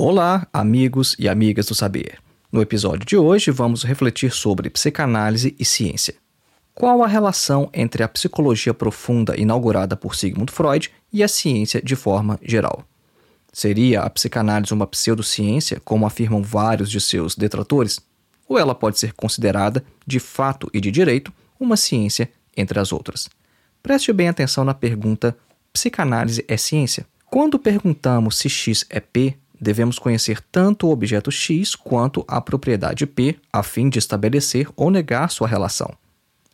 Olá, amigos e amigas do saber. No episódio de hoje, vamos refletir sobre psicanálise e ciência. Qual a relação entre a psicologia profunda inaugurada por Sigmund Freud e a ciência de forma geral? Seria a psicanálise uma pseudociência, como afirmam vários de seus detratores? Ou ela pode ser considerada, de fato e de direito, uma ciência entre as outras? Preste bem atenção na pergunta: psicanálise é ciência? Quando perguntamos se X é P, devemos conhecer tanto o objeto X quanto a propriedade P, a fim de estabelecer ou negar sua relação.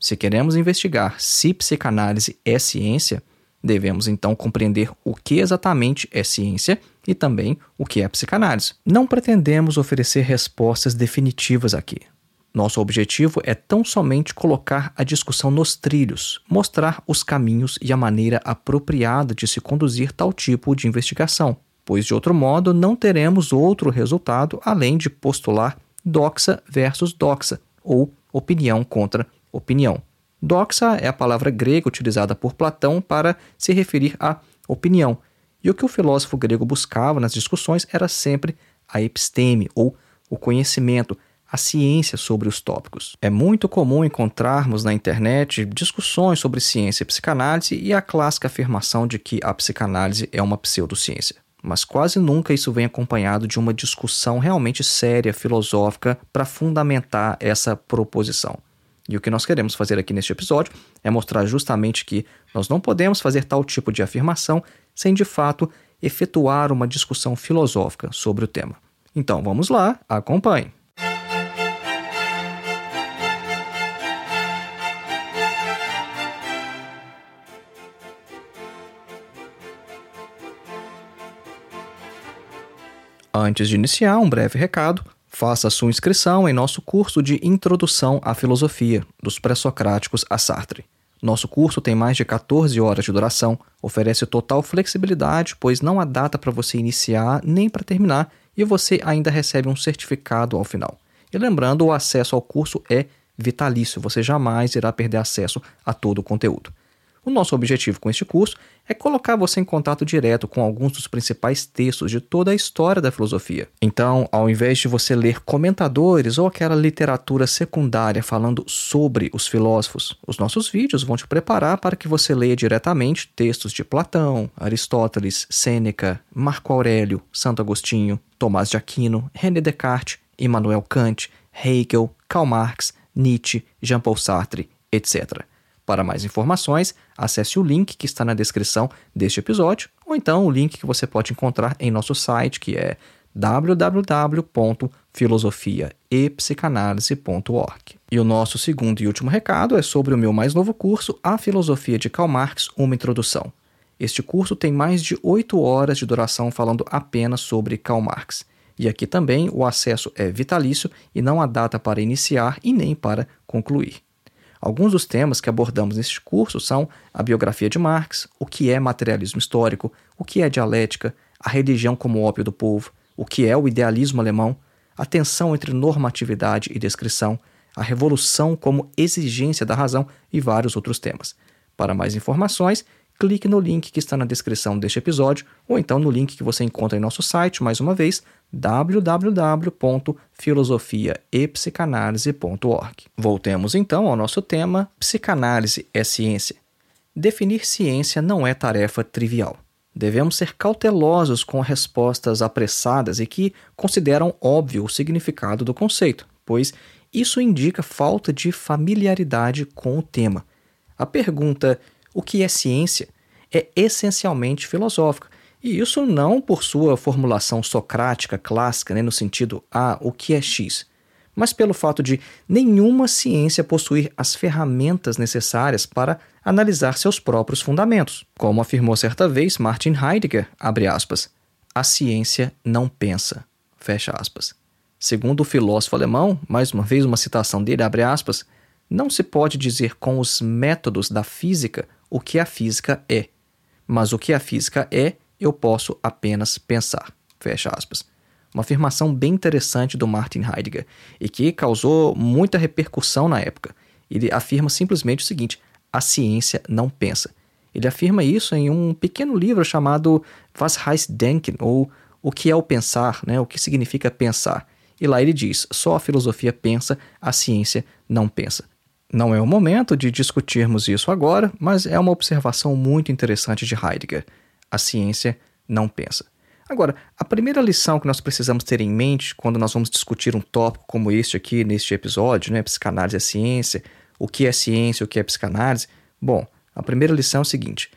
Se queremos investigar se psicanálise é ciência, devemos então compreender o que exatamente é ciência e também o que é psicanálise. Não pretendemos oferecer respostas definitivas aqui. Nosso objetivo é tão somente colocar a discussão nos trilhos, mostrar os caminhos e a maneira apropriada de se conduzir tal tipo de investigação, pois de outro modo não teremos outro resultado além de postular doxa versus doxa, ou opinião contra opinião. Doxa é a palavra grega utilizada por Platão para se referir à opinião. E o que o filósofo grego buscava nas discussões era sempre a episteme, ou o conhecimento, a ciência sobre os tópicos. É muito comum encontrarmos na internet discussões sobre ciência e psicanálise e a clássica afirmação de que a psicanálise é uma pseudociência. Mas quase nunca isso vem acompanhado de uma discussão realmente séria, filosófica, para fundamentar essa proposição. E o que nós queremos fazer aqui neste episódio é mostrar justamente que nós não podemos fazer tal tipo de afirmação sem de fato efetuar uma discussão filosófica sobre o tema. Então vamos lá, acompanhe. Antes de iniciar, um breve recado. Faça sua inscrição em nosso curso de Introdução à Filosofia, dos Pré-Socráticos a Sartre. Nosso curso tem mais de 14 horas de duração, oferece total flexibilidade, pois não há data para você iniciar nem para terminar, e você ainda recebe um certificado ao final. E lembrando, o acesso ao curso é vitalício, você jamais irá perder acesso a todo o conteúdo. O nosso objetivo com este curso é colocar você em contato direto com alguns dos principais textos de toda a história da filosofia. Então, ao invés de você ler comentadores ou aquela literatura secundária falando sobre os filósofos, os nossos vídeos vão te preparar para que você leia diretamente textos de Platão, Aristóteles, Sêneca, Marco Aurélio, Santo Agostinho, Tomás de Aquino, René Descartes, Immanuel Kant, Hegel, Karl Marx, Nietzsche, Jean-Paul Sartre, etc. Para mais informações, acesse o link que está na descrição deste episódio, ou então o link que você pode encontrar em nosso site, que é www.filosofiaepsicanalise.org. E o nosso segundo e último recado é sobre o meu mais novo curso, A Filosofia de Karl Marx, uma introdução. Este curso tem mais de oito horas de duração falando apenas sobre Karl Marx. E aqui também o acesso é vitalício e não há data para iniciar e nem para concluir. Alguns dos temas que abordamos neste curso são a biografia de Marx, o que é materialismo histórico, o que é dialética, a religião como ópio do povo, o que é o idealismo alemão, a tensão entre normatividade e descrição, a revolução como exigência da razão e vários outros temas. Para mais informações, clique no link que está na descrição deste episódio ou então no link que você encontra em nosso site, mais uma vez, www.filosofiaepsicanalise.org. Voltemos então ao nosso tema: psicanálise é ciência. Definir ciência não é tarefa trivial. Devemos ser cautelosos com respostas apressadas e que consideram óbvio o significado do conceito, pois isso indica falta de familiaridade com o tema. A pergunta o que é ciência é essencialmente filosófica e isso não por sua formulação socrática clássica, né, no sentido, ah, o que é X? mas pelo fato de nenhuma ciência possuir as ferramentas necessárias para analisar seus próprios fundamentos. Como afirmou certa vez Martin Heidegger, aspas, a ciência não pensa, fecha aspas. Segundo o filósofo alemão, mais uma vez uma citação dele, abre aspas, não se pode dizer com os métodos da física o que a física é, mas o que a física é, eu posso apenas pensar, fecha aspas uma afirmação bem interessante do Martin Heidegger e que causou muita repercussão na época. Ele afirma simplesmente o seguinte: a ciência não pensa. Ele afirma isso em um pequeno livro chamado Was heißt denken, ou O que é o pensar, né? o que significa pensar. E lá ele diz: só a filosofia pensa, a ciência não pensa. Não é o momento de discutirmos isso agora, mas é uma observação muito interessante de Heidegger. A ciência não pensa. Agora, a primeira lição que nós precisamos ter em mente quando nós vamos discutir um tópico como este aqui, neste episódio, né, psicanálise é ciência, o que é ciência, o que é psicanálise, bom, a primeira lição é o seguinte: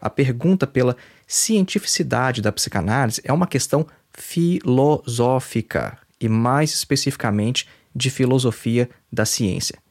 a pergunta pela cientificidade da psicanálise é uma questão filosófica e, mais especificamente, de filosofia da ciência.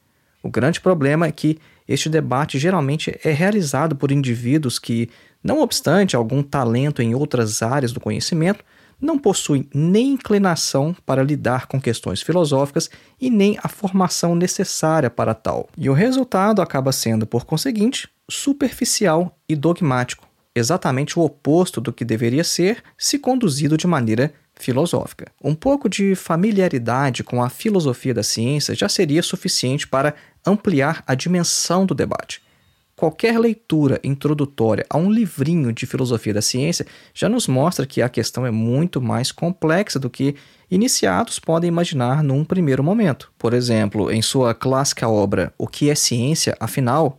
O grande problema é que este debate geralmente é realizado por indivíduos que não obstante algum talento em outras áreas do conhecimento, não possuem nem inclinação para lidar com questões filosóficas e nem a formação necessária para tal. E o resultado acaba sendo, por conseguinte, superficial e dogmático, exatamente o oposto do que deveria ser se conduzido de maneira filosófica. Um pouco de familiaridade com a filosofia da ciência já seria suficiente para ampliar a dimensão do debate Qualquer leitura introdutória a um livrinho de filosofia da ciência já nos mostra que a questão é muito mais complexa do que iniciados podem imaginar num primeiro momento. Por exemplo, em sua clássica obra O que é ciência, afinal,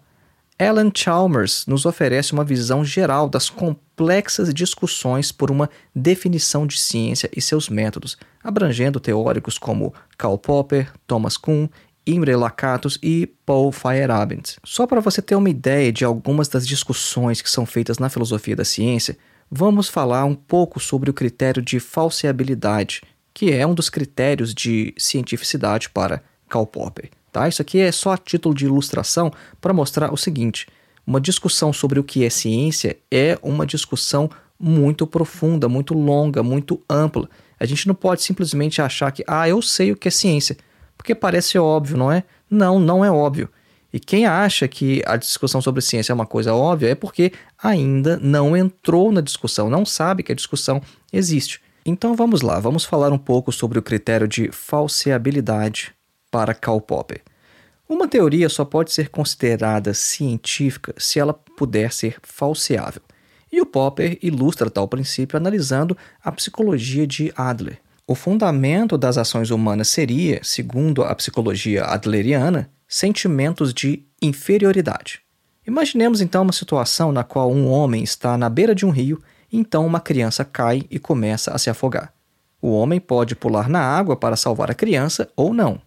Alan Chalmers nos oferece uma visão geral das complexas discussões por uma definição de ciência e seus métodos, abrangendo teóricos como Karl Popper, Thomas Kuhn Imre Lakatos e Paul Feyerabend. Só para você ter uma ideia de algumas das discussões que são feitas na filosofia da ciência, vamos falar um pouco sobre o critério de falseabilidade, que é um dos critérios de cientificidade para Karl Popper. Tá? Isso aqui é só a título de ilustração para mostrar o seguinte: uma discussão sobre o que é ciência é uma discussão muito profunda, muito longa, muito ampla. A gente não pode simplesmente achar que, ah, eu sei o que é ciência porque parece óbvio, não é? Não, não é óbvio. E quem acha que a discussão sobre ciência é uma coisa óbvia é porque ainda não entrou na discussão, não sabe que a discussão existe. Então vamos lá, vamos falar um pouco sobre o critério de falseabilidade para Karl Popper. Uma teoria só pode ser considerada científica se ela puder ser falseável. E o Popper ilustra tal princípio analisando a psicologia de Adler. O fundamento das ações humanas seria, segundo a psicologia adleriana, sentimentos de inferioridade. Imaginemos então uma situação na qual um homem está na beira de um rio e então uma criança cai e começa a se afogar. O homem pode pular na água para salvar a criança ou não.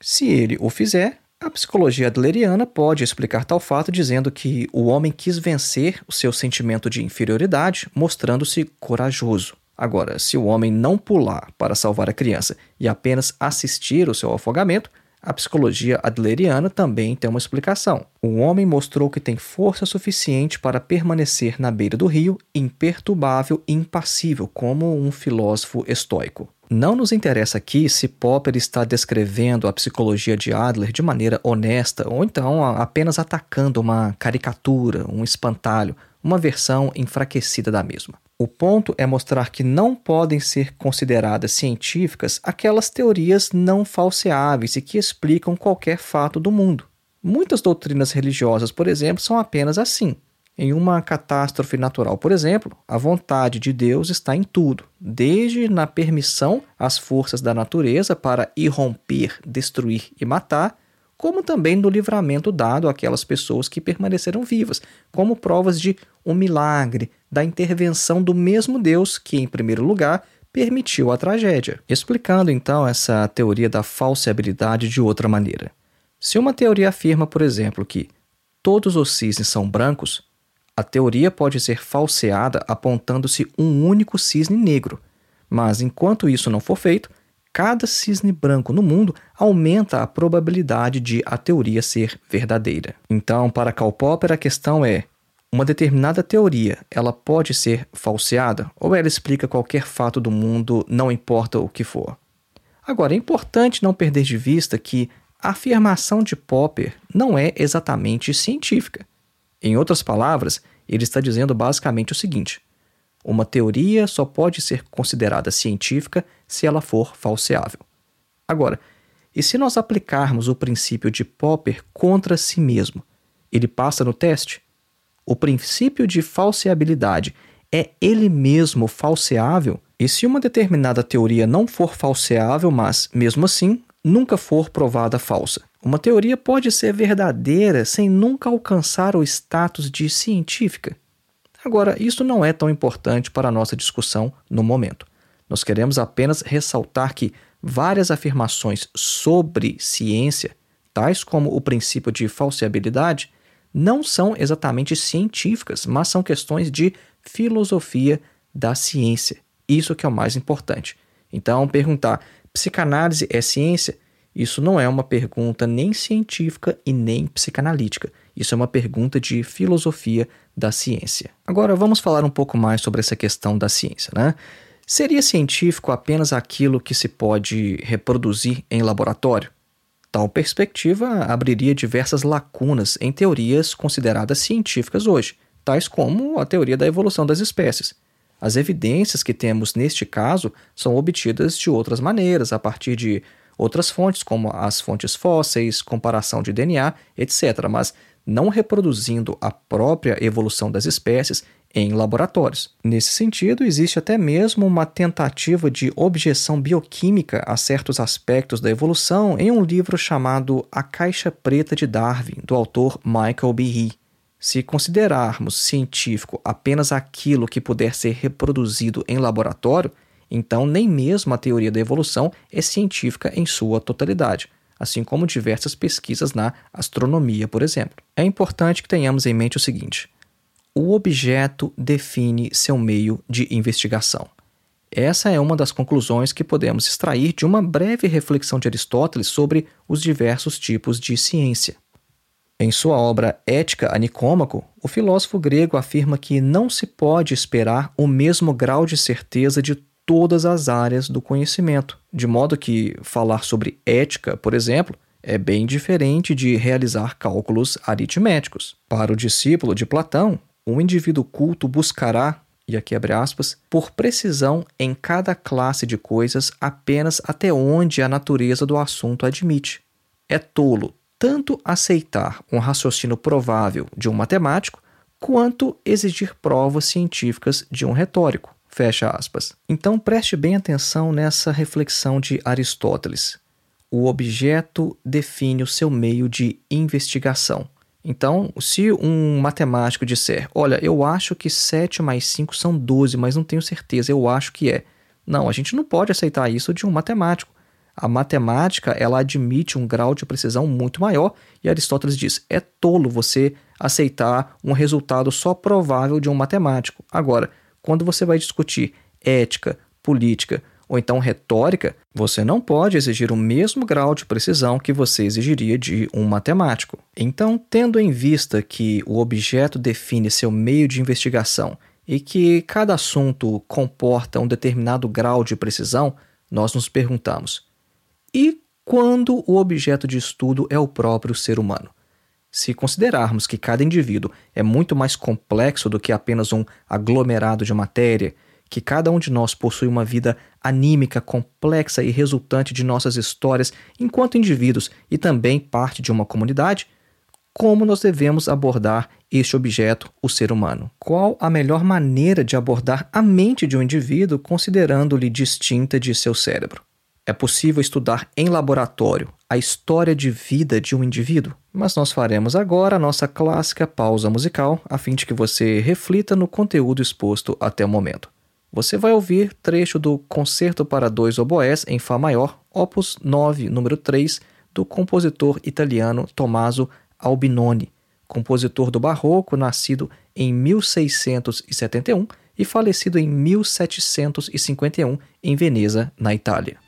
Se ele o fizer, a psicologia adleriana pode explicar tal fato dizendo que o homem quis vencer o seu sentimento de inferioridade, mostrando-se corajoso. Agora, se o homem não pular para salvar a criança e apenas assistir o seu afogamento, a psicologia adleriana também tem uma explicação. O homem mostrou que tem força suficiente para permanecer na beira do rio, imperturbável e impassível, como um filósofo estoico. Não nos interessa aqui se Popper está descrevendo a psicologia de Adler de maneira honesta ou então apenas atacando uma caricatura, um espantalho, uma versão enfraquecida da mesma. O ponto é mostrar que não podem ser consideradas científicas aquelas teorias não falseáveis e que explicam qualquer fato do mundo. Muitas doutrinas religiosas, por exemplo, são apenas assim. Em uma catástrofe natural, por exemplo, a vontade de Deus está em tudo, desde na permissão às forças da natureza para irromper, destruir e matar, como também no livramento dado àquelas pessoas que permaneceram vivas, como provas de um milagre, da intervenção do mesmo Deus que, em primeiro lugar, permitiu a tragédia. Explicando então essa teoria da falseabilidade de outra maneira. Se uma teoria afirma, por exemplo, que todos os cisnes são brancos, a teoria pode ser falseada apontando-se um único cisne negro, mas enquanto isso não for feito, cada cisne branco no mundo aumenta a probabilidade de a teoria ser verdadeira. Então, para Karl Popper, a questão é: uma determinada teoria, ela pode ser falseada ou ela explica qualquer fato do mundo, não importa o que for? Agora, é importante não perder de vista que a afirmação de Popper não é exatamente científica. Em outras palavras, ele está dizendo basicamente o seguinte: uma teoria só pode ser considerada científica se ela for falseável. Agora, e se nós aplicarmos o princípio de Popper contra si mesmo? Ele passa no teste? O princípio de falseabilidade é ele mesmo falseável? E se uma determinada teoria não for falseável, mas, mesmo assim, nunca for provada falsa? Uma teoria pode ser verdadeira sem nunca alcançar o status de científica? Agora, isso não é tão importante para a nossa discussão no momento. Nós queremos apenas ressaltar que várias afirmações sobre ciência, tais como o princípio de falseabilidade, não são exatamente científicas, mas são questões de filosofia da ciência. Isso que é o mais importante. Então, perguntar: psicanálise é ciência? Isso não é uma pergunta nem científica e nem psicanalítica. Isso é uma pergunta de filosofia da ciência. Agora vamos falar um pouco mais sobre essa questão da ciência, né? Seria científico apenas aquilo que se pode reproduzir em laboratório? Tal perspectiva abriria diversas lacunas em teorias consideradas científicas hoje, tais como a teoria da evolução das espécies. As evidências que temos neste caso são obtidas de outras maneiras, a partir de outras fontes, como as fontes fósseis, comparação de DNA, etc., mas não reproduzindo a própria evolução das espécies em laboratórios. Nesse sentido, existe até mesmo uma tentativa de objeção bioquímica a certos aspectos da evolução em um livro chamado A Caixa Preta de Darwin, do autor Michael Behe. Se considerarmos científico apenas aquilo que puder ser reproduzido em laboratório, então, nem mesmo a teoria da evolução é científica em sua totalidade, assim como diversas pesquisas na astronomia, por exemplo. É importante que tenhamos em mente o seguinte: o objeto define seu meio de investigação. Essa é uma das conclusões que podemos extrair de uma breve reflexão de Aristóteles sobre os diversos tipos de ciência. Em sua obra Ética a Nicômaco, o filósofo grego afirma que não se pode esperar o mesmo grau de certeza de todas as áreas do conhecimento, de modo que falar sobre ética, por exemplo, é bem diferente de realizar cálculos aritméticos. Para o discípulo de Platão, um indivíduo culto buscará, e aqui abre aspas, por precisão em cada classe de coisas apenas até onde a natureza do assunto admite. É tolo tanto aceitar um raciocínio provável de um matemático, quanto exigir provas científicas de um retórico. Fecha aspas. Então preste bem atenção nessa reflexão de Aristóteles. O objeto define o seu meio de investigação. Então, se um matemático disser, olha, eu acho que 7 mais 5 são 12, mas não tenho certeza, eu acho que é. Não, a gente não pode aceitar isso de um matemático. A matemática, ela admite um grau de precisão muito maior e Aristóteles diz, é tolo você aceitar um resultado só provável de um matemático. Agora, quando você vai discutir ética, política ou então retórica, você não pode exigir o mesmo grau de precisão que você exigiria de um matemático. Então, tendo em vista que o objeto define seu meio de investigação e que cada assunto comporta um determinado grau de precisão, nós nos perguntamos: e quando o objeto de estudo é o próprio ser humano? Se considerarmos que cada indivíduo é muito mais complexo do que apenas um aglomerado de matéria, que cada um de nós possui uma vida anímica complexa e resultante de nossas histórias enquanto indivíduos e também parte de uma comunidade, como nós devemos abordar este objeto, o ser humano? Qual a melhor maneira de abordar a mente de um indivíduo considerando-lhe distinta de seu cérebro? É possível estudar em laboratório a história de vida de um indivíduo? Mas nós faremos agora a nossa clássica pausa musical, a fim de que você reflita no conteúdo exposto até o momento. Você vai ouvir trecho do Concerto para dois oboés em Fá maior, opus 9, número 3, do compositor italiano Tommaso Albinoni, compositor do barroco, nascido em 1671 e falecido em 1751 em Veneza, na Itália.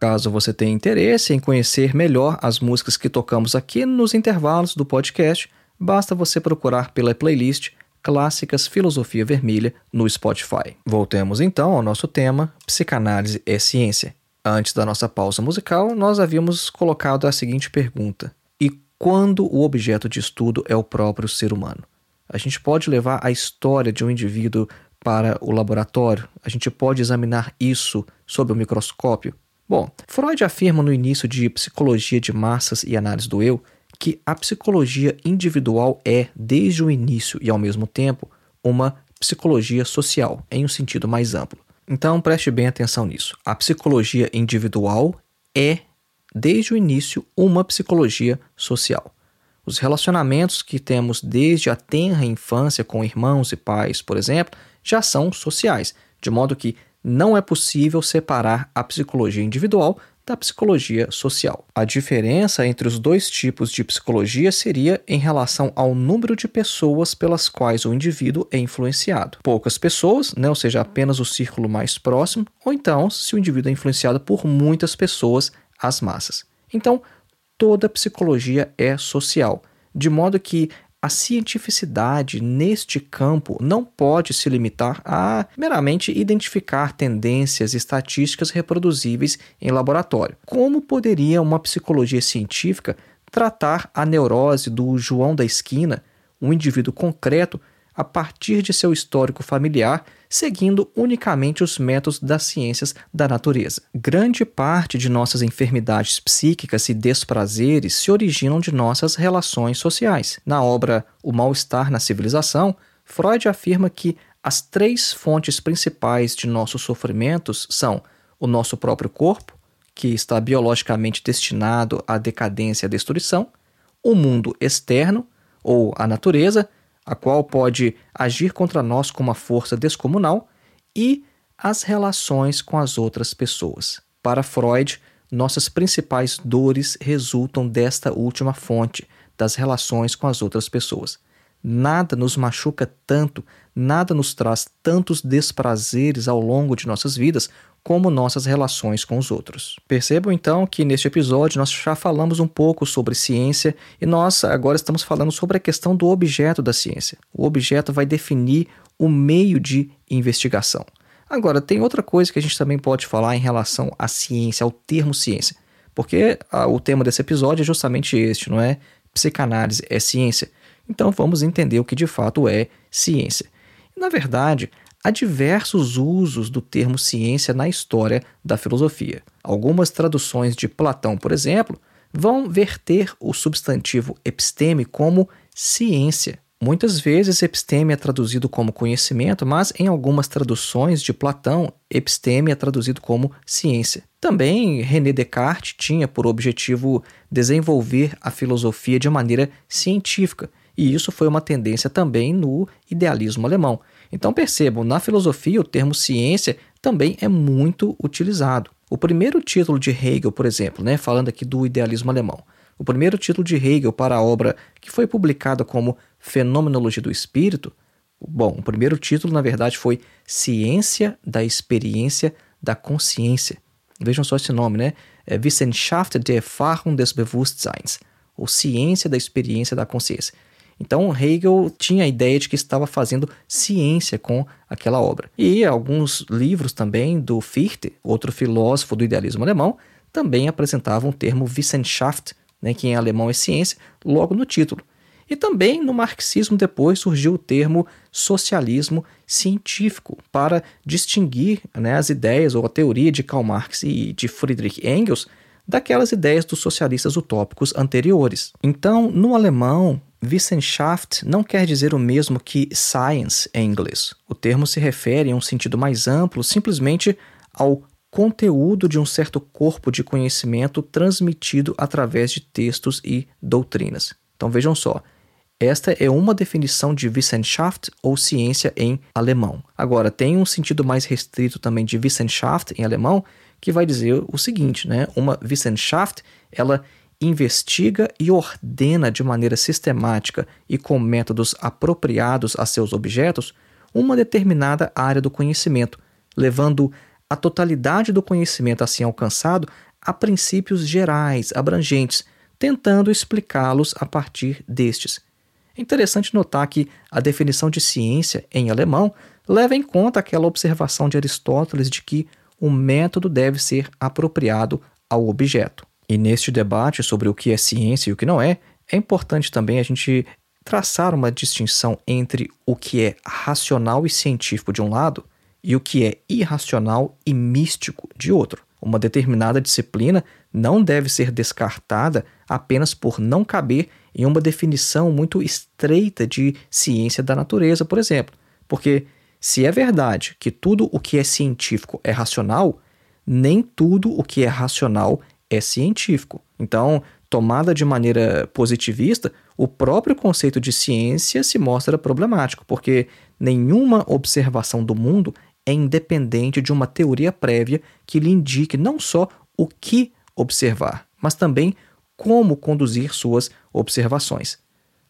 Caso você tenha interesse em conhecer melhor as músicas que tocamos aqui nos intervalos do podcast, basta você procurar pela playlist Clássicas Filosofia Vermelha no Spotify. Voltemos então ao nosso tema: Psicanálise é ciência. Antes da nossa pausa musical, nós havíamos colocado a seguinte pergunta: E quando o objeto de estudo é o próprio ser humano? A gente pode levar a história de um indivíduo para o laboratório? A gente pode examinar isso sob o microscópio? Bom, Freud afirma no início de Psicologia de Massas e Análise do Eu que a psicologia individual é, desde o início e ao mesmo tempo, uma psicologia social, em um sentido mais amplo. Então preste bem atenção nisso. A psicologia individual é, desde o início, uma psicologia social. Os relacionamentos que temos desde a tenra infância com irmãos e pais, por exemplo, já são sociais, de modo que não é possível separar a psicologia individual da psicologia social. A diferença entre os dois tipos de psicologia seria em relação ao número de pessoas pelas quais o indivíduo é influenciado. Poucas pessoas, né, ou seja, apenas o círculo mais próximo, ou então se o indivíduo é influenciado por muitas pessoas, as massas. Então, toda psicologia é social, de modo que a cientificidade neste campo não pode se limitar a meramente identificar tendências estatísticas reproduzíveis em laboratório. Como poderia uma psicologia científica tratar a neurose do João da esquina, um indivíduo concreto a partir de seu histórico familiar, seguindo unicamente os métodos das ciências da natureza. Grande parte de nossas enfermidades psíquicas e desprazeres se originam de nossas relações sociais. Na obra O Mal-Estar na Civilização, Freud afirma que as três fontes principais de nossos sofrimentos são o nosso próprio corpo, que está biologicamente destinado à decadência e à destruição, o mundo externo, ou a natureza, a qual pode agir contra nós com uma força descomunal, e as relações com as outras pessoas. Para Freud, nossas principais dores resultam desta última fonte, das relações com as outras pessoas. Nada nos machuca tanto, nada nos traz tantos desprazeres ao longo de nossas vidas como nossas relações com os outros. Percebam então que neste episódio nós já falamos um pouco sobre ciência e nós agora estamos falando sobre a questão do objeto da ciência. O objeto vai definir o meio de investigação. Agora, tem outra coisa que a gente também pode falar em relação à ciência, ao termo ciência, porque a, o tema desse episódio é justamente este, não é? Psicanálise é ciência. Então vamos entender o que de fato é ciência. Na verdade, há diversos usos do termo ciência na história da filosofia. Algumas traduções de Platão, por exemplo, vão verter o substantivo episteme como ciência. Muitas vezes, episteme é traduzido como conhecimento, mas em algumas traduções de Platão, episteme é traduzido como ciência. Também René Descartes tinha por objetivo desenvolver a filosofia de maneira científica, e isso foi uma tendência também no idealismo alemão. Então percebam, na filosofia o termo ciência também é muito utilizado. O primeiro título de Hegel, por exemplo, né, falando aqui do idealismo alemão, o primeiro título de Hegel para a obra que foi publicada como Fenomenologia do Espírito, bom, o primeiro título na verdade foi Ciência da Experiência da Consciência. Vejam só esse nome, né? É Wissenschaft der Erfahrung des Bewusstseins, ou Ciência da Experiência da Consciência. Então Hegel tinha a ideia de que estava fazendo ciência com aquela obra. E alguns livros também do Fichte, outro filósofo do idealismo alemão, também apresentavam o termo Wissenschaft, né, que em alemão é ciência, logo no título. E também no marxismo depois surgiu o termo socialismo científico para distinguir né, as ideias ou a teoria de Karl Marx e de Friedrich Engels daquelas ideias dos socialistas utópicos anteriores. Então, no alemão, Wissenschaft não quer dizer o mesmo que science em inglês. O termo se refere, em um sentido mais amplo, simplesmente ao conteúdo de um certo corpo de conhecimento transmitido através de textos e doutrinas. Então vejam só, esta é uma definição de Wissenschaft ou ciência em alemão. Agora, tem um sentido mais restrito também de Wissenschaft em alemão, que vai dizer o seguinte, né? Uma Wissenschaft, ela investiga e ordena de maneira sistemática e com métodos apropriados a seus objetos uma determinada área do conhecimento, levando a totalidade do conhecimento assim alcançado a princípios gerais, abrangentes, tentando explicá-los a partir destes. É interessante notar que a definição de ciência em alemão leva em conta aquela observação de Aristóteles de que o método deve ser apropriado ao objeto. E neste debate sobre o que é ciência e o que não é, é importante também a gente traçar uma distinção entre o que é racional e científico de um lado e o que é irracional e místico de outro. Uma determinada disciplina não deve ser descartada apenas por não caber em uma definição muito estreita de ciência da natureza, por exemplo. Porque se é verdade que tudo o que é científico é racional, nem tudo o que é racional é científico. Então, tomada de maneira positivista, o próprio conceito de ciência se mostra problemático, porque nenhuma observação do mundo é independente de uma teoria prévia que lhe indique não só o que observar, mas também como conduzir suas observações.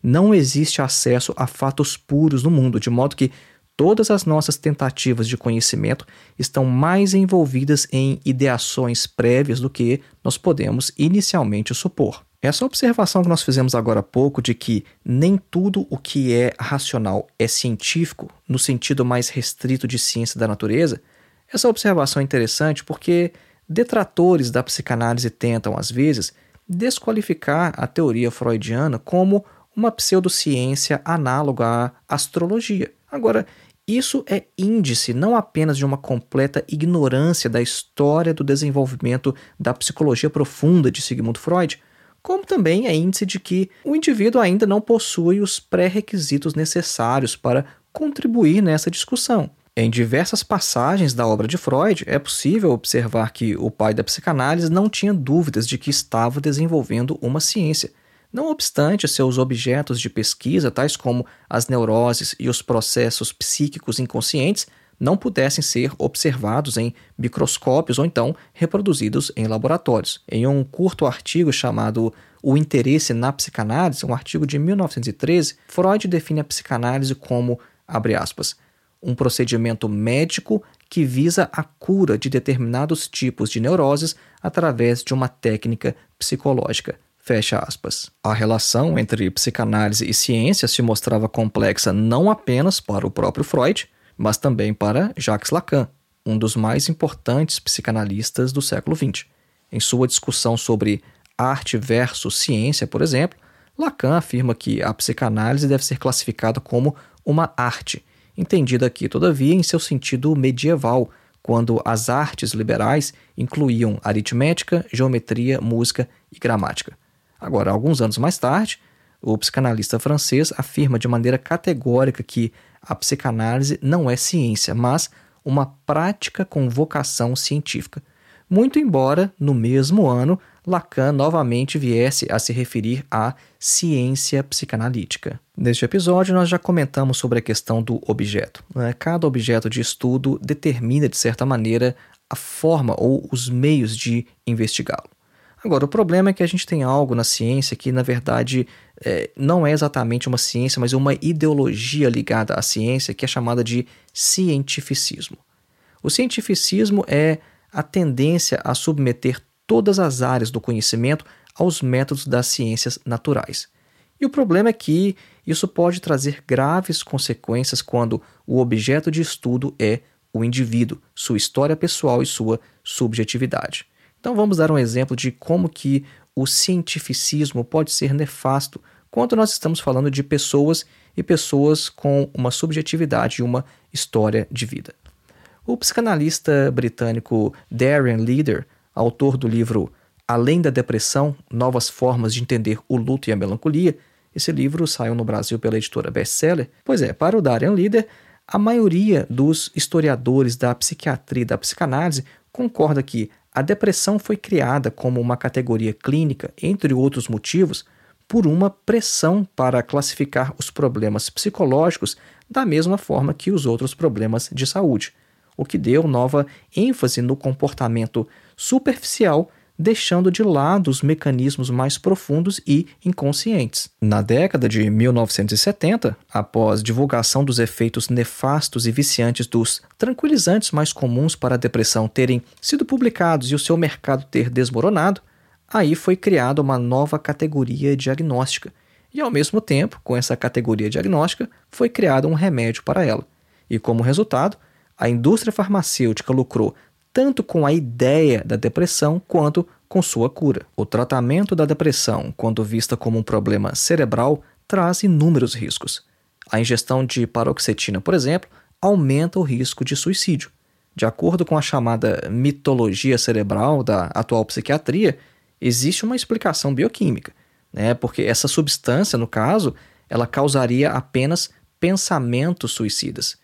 Não existe acesso a fatos puros no mundo, de modo que todas as nossas tentativas de conhecimento estão mais envolvidas em ideações prévias do que nós podemos inicialmente supor. Essa observação que nós fizemos agora há pouco de que nem tudo o que é racional é científico, no sentido mais restrito de ciência da natureza, essa observação é interessante porque detratores da psicanálise tentam, às vezes, desqualificar a teoria freudiana como uma pseudociência análoga à astrologia. Agora, isso é índice não apenas de uma completa ignorância da história do desenvolvimento da psicologia profunda de Sigmund Freud, como também é índice de que o indivíduo ainda não possui os pré-requisitos necessários para contribuir nessa discussão. Em diversas passagens da obra de Freud, é possível observar que o pai da psicanálise não tinha dúvidas de que estava desenvolvendo uma ciência, não obstante seus objetos de pesquisa, tais como as neuroses e os processos psíquicos inconscientes, não pudessem ser observados em microscópios ou então reproduzidos em laboratórios. Em um curto artigo chamado O Interesse na Psicanálise, um artigo de 1913, Freud define a psicanálise como, abre aspas, um procedimento médico que visa a cura de determinados tipos de neuroses através de uma técnica psicológica. Fecha aspas. A relação entre psicanálise e ciência se mostrava complexa não apenas para o próprio Freud, mas também para Jacques Lacan. um dos mais importantes psicanalistas do século XX. Em sua discussão sobre arte versus ciência, por exemplo, Lacan afirma que a psicanálise deve ser classificada como uma arte, entendida aqui, todavia, em seu sentido medieval, quando as artes liberais incluíam aritmética, geometria, música e gramática. Agora, alguns anos mais tarde, o psicanalista francês afirma de maneira categórica que a psicanálise não é ciência, mas uma prática com vocação científica. Muito embora, no mesmo ano, Lacan novamente viesse a se referir à ciência psicanalítica. Neste episódio, nós já comentamos sobre a questão do objeto. Né? Cada objeto de estudo determina, de certa maneira, a forma ou os meios de investigá-lo. Agora, o problema é que a gente tem algo na ciência que, na verdade, é, não é exatamente uma ciência, mas uma ideologia ligada à ciência que é chamada de cientificismo. O cientificismo é a tendência a submeter todas as áreas do conhecimento aos métodos das ciências naturais. E o problema é que isso pode trazer graves consequências quando o objeto de estudo é o indivíduo, sua história pessoal e sua subjetividade. Então vamos dar um exemplo de como que o cientificismo pode ser nefasto quando nós estamos falando de pessoas e pessoas com uma subjetividade e uma história de vida. O psicanalista britânico Darren Leader autor do livro Além da Depressão: Novas Formas de Entender o Luto e a Melancolia. Esse livro saiu no Brasil pela editora Bestseller. Pois é, para o Darian Lieder, a maioria dos historiadores da psiquiatria e da psicanálise concorda que a depressão foi criada como uma categoria clínica, entre outros motivos, por uma pressão para classificar os problemas psicológicos da mesma forma que os outros problemas de saúde, o que deu nova ênfase no comportamento superficial, deixando de lado os mecanismos mais profundos e inconscientes. Na década de 1970, após divulgação dos efeitos nefastos e viciantes dos tranquilizantes mais comuns para a depressão terem sido publicados e o seu mercado ter desmoronado, aí foi criada uma nova categoria diagnóstica. E ao mesmo tempo, com essa categoria diagnóstica, foi criado um remédio para ela. E como resultado, a indústria farmacêutica lucrou tanto com a ideia da depressão quanto com sua cura. O tratamento da depressão, quando vista como um problema cerebral, traz inúmeros riscos. A ingestão de paroxetina, por exemplo, aumenta o risco de suicídio. De acordo com a chamada mitologia cerebral da atual psiquiatria, existe uma explicação bioquímica, né? porque essa substância, no caso, ela causaria apenas pensamentos suicidas.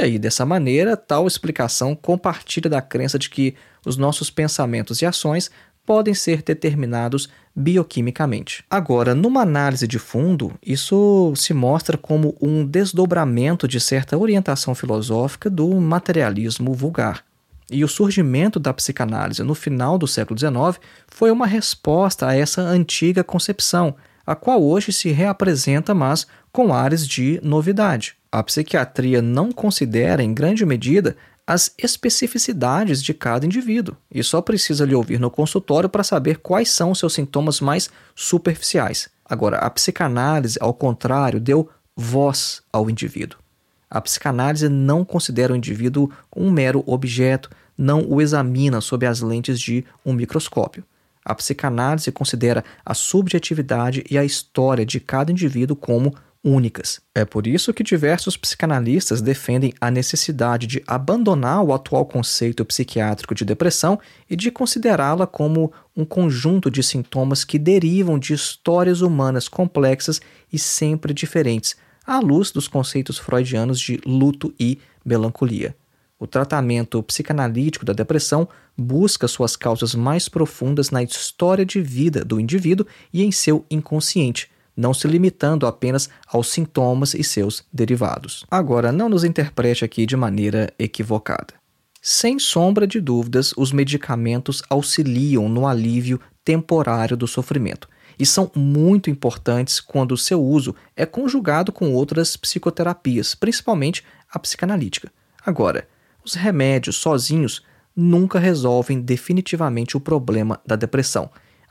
E aí, dessa maneira, tal explicação compartilha da crença de que os nossos pensamentos e ações podem ser determinados bioquimicamente. Agora, numa análise de fundo, isso se mostra como um desdobramento de certa orientação filosófica do materialismo vulgar. E o surgimento da psicanálise no final do século XIX foi uma resposta a essa antiga concepção, a qual hoje se reapresenta, mas com áreas de novidade. A psiquiatria não considera, em grande medida, as especificidades de cada indivíduo e só precisa lhe ouvir no consultório para saber quais são os seus sintomas mais superficiais. Agora, a psicanálise, ao contrário, deu voz ao indivíduo. A psicanálise não considera o indivíduo um mero objeto, não o examina sob as lentes de um microscópio. A psicanálise considera a subjetividade e a história de cada indivíduo como únicas. É por isso que diversos psicanalistas defendem a necessidade de abandonar o atual conceito psiquiátrico de depressão e de considerá-la como um conjunto de sintomas que derivam de histórias humanas complexas e sempre diferentes, à luz dos conceitos freudianos de luto e melancolia. O tratamento psicanalítico da depressão busca suas causas mais profundas na história de vida do indivíduo e em seu inconsciente não se limitando apenas aos sintomas e seus derivados. Agora, não nos interprete aqui de maneira equivocada. Sem sombra de dúvidas, os medicamentos auxiliam no alívio temporário do sofrimento e são muito importantes quando o seu uso é conjugado com outras psicoterapias, principalmente a psicanalítica. Agora, os remédios sozinhos nunca resolvem definitivamente o problema da depressão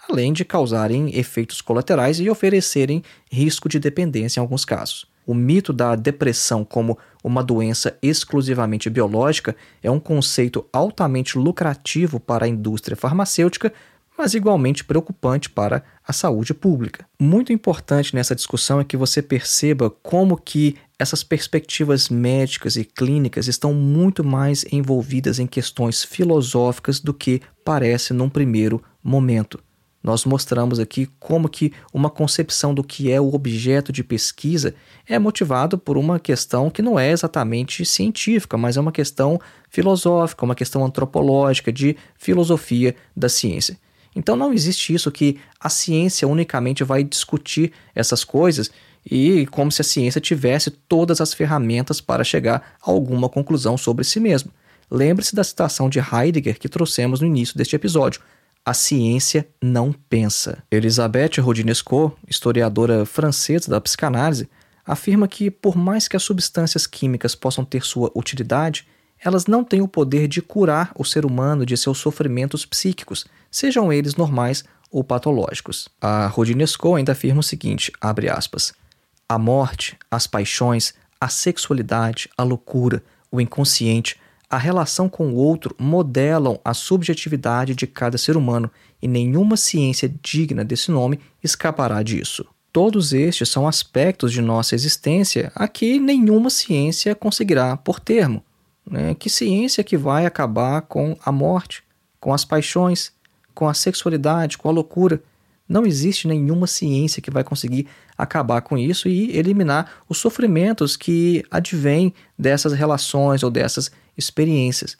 além de causarem efeitos colaterais e oferecerem risco de dependência em alguns casos. O mito da depressão como uma doença exclusivamente biológica é um conceito altamente lucrativo para a indústria farmacêutica, mas igualmente preocupante para a saúde pública. Muito importante nessa discussão é que você perceba como que essas perspectivas médicas e clínicas estão muito mais envolvidas em questões filosóficas do que parece num primeiro momento. Nós mostramos aqui como que uma concepção do que é o objeto de pesquisa é motivado por uma questão que não é exatamente científica, mas é uma questão filosófica, uma questão antropológica, de filosofia da ciência. Então não existe isso que a ciência unicamente vai discutir essas coisas e como se a ciência tivesse todas as ferramentas para chegar a alguma conclusão sobre si mesmo. Lembre-se da citação de Heidegger que trouxemos no início deste episódio a ciência não pensa. Elisabeth Rodinesco, historiadora francesa da psicanálise, afirma que, por mais que as substâncias químicas possam ter sua utilidade, elas não têm o poder de curar o ser humano de seus sofrimentos psíquicos, sejam eles normais ou patológicos. A Rodinesco ainda afirma o seguinte, abre aspas, a morte, as paixões, a sexualidade, a loucura, o inconsciente, a relação com o outro modelam a subjetividade de cada ser humano e nenhuma ciência digna desse nome escapará disso. Todos estes são aspectos de nossa existência a que nenhuma ciência conseguirá por termo. Né? Que ciência que vai acabar com a morte, com as paixões, com a sexualidade, com a loucura? Não existe nenhuma ciência que vai conseguir acabar com isso e eliminar os sofrimentos que advêm dessas relações ou dessas experiências.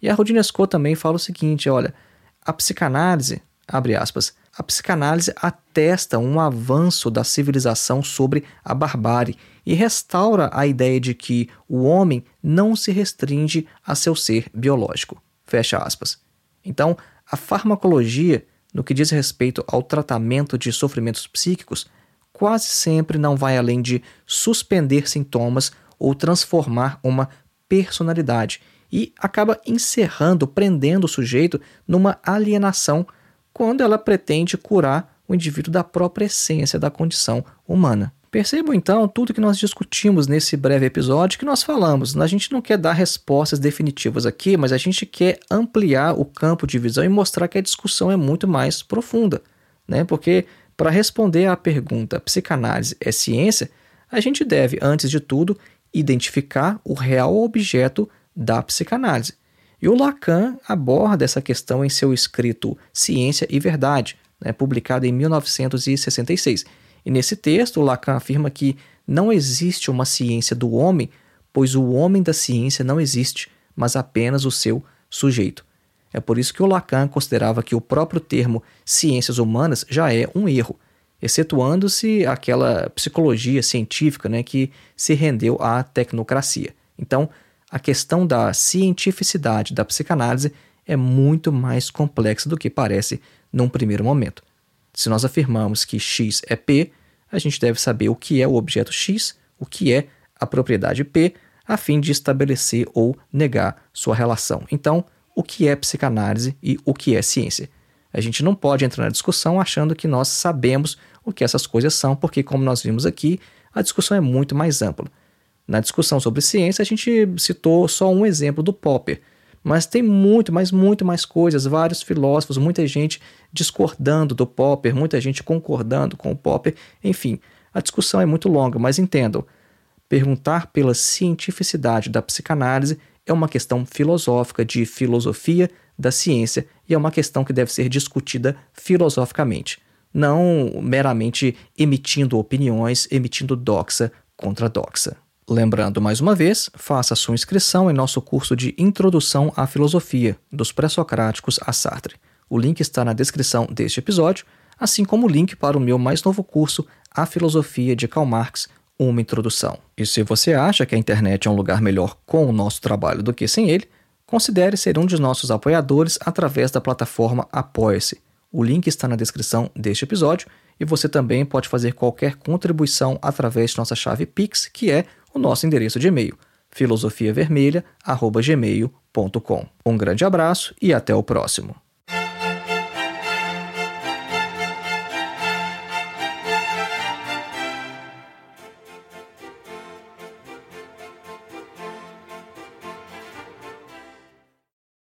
E a Rodinesco também fala o seguinte, olha, a psicanálise, abre aspas, a psicanálise atesta um avanço da civilização sobre a barbárie e restaura a ideia de que o homem não se restringe a seu ser biológico. Fecha aspas. Então, a farmacologia, no que diz respeito ao tratamento de sofrimentos psíquicos, quase sempre não vai além de suspender sintomas ou transformar uma personalidade e acaba encerrando, prendendo o sujeito numa alienação quando ela pretende curar o indivíduo da própria essência da condição humana. Percebam então tudo que nós discutimos nesse breve episódio que nós falamos. A gente não quer dar respostas definitivas aqui, mas a gente quer ampliar o campo de visão e mostrar que a discussão é muito mais profunda. Né? Porque para responder à pergunta psicanálise é ciência, a gente deve, antes de tudo, identificar o real objeto da psicanálise. E o Lacan aborda essa questão em seu escrito Ciência e Verdade, né, publicado em 1966. E nesse texto, Lacan afirma que não existe uma ciência do homem, pois o homem da ciência não existe, mas apenas o seu sujeito. É por isso que o Lacan considerava que o próprio termo ciências humanas já é um erro, excetuando-se aquela psicologia científica né, que se rendeu à tecnocracia. Então, a questão da cientificidade da psicanálise é muito mais complexa do que parece num primeiro momento. Se nós afirmamos que X é P, a gente deve saber o que é o objeto X, o que é a propriedade P, a fim de estabelecer ou negar sua relação. Então, o que é psicanálise e o que é ciência? A gente não pode entrar na discussão achando que nós sabemos o que essas coisas são, porque, como nós vimos aqui, a discussão é muito mais ampla. Na discussão sobre ciência, a gente citou só um exemplo do Popper, mas tem muito, mas muito mais coisas, vários filósofos, muita gente discordando do Popper, muita gente concordando com o Popper, enfim, a discussão é muito longa, mas entendam, perguntar pela cientificidade da psicanálise é uma questão filosófica de filosofia da ciência e é uma questão que deve ser discutida filosoficamente não meramente emitindo opiniões, emitindo doxa contra doxa. Lembrando mais uma vez, faça sua inscrição em nosso curso de Introdução à Filosofia, dos Pré-Socráticos a Sartre. O link está na descrição deste episódio, assim como o link para o meu mais novo curso, A Filosofia de Karl Marx, uma introdução. E se você acha que a internet é um lugar melhor com o nosso trabalho do que sem ele, considere ser um de nossos apoiadores através da plataforma Apoia-se o link está na descrição deste episódio e você também pode fazer qualquer contribuição através de nossa chave Pix, que é o nosso endereço de e-mail, filosofiavermelha.gmail.com. Um grande abraço e até o próximo.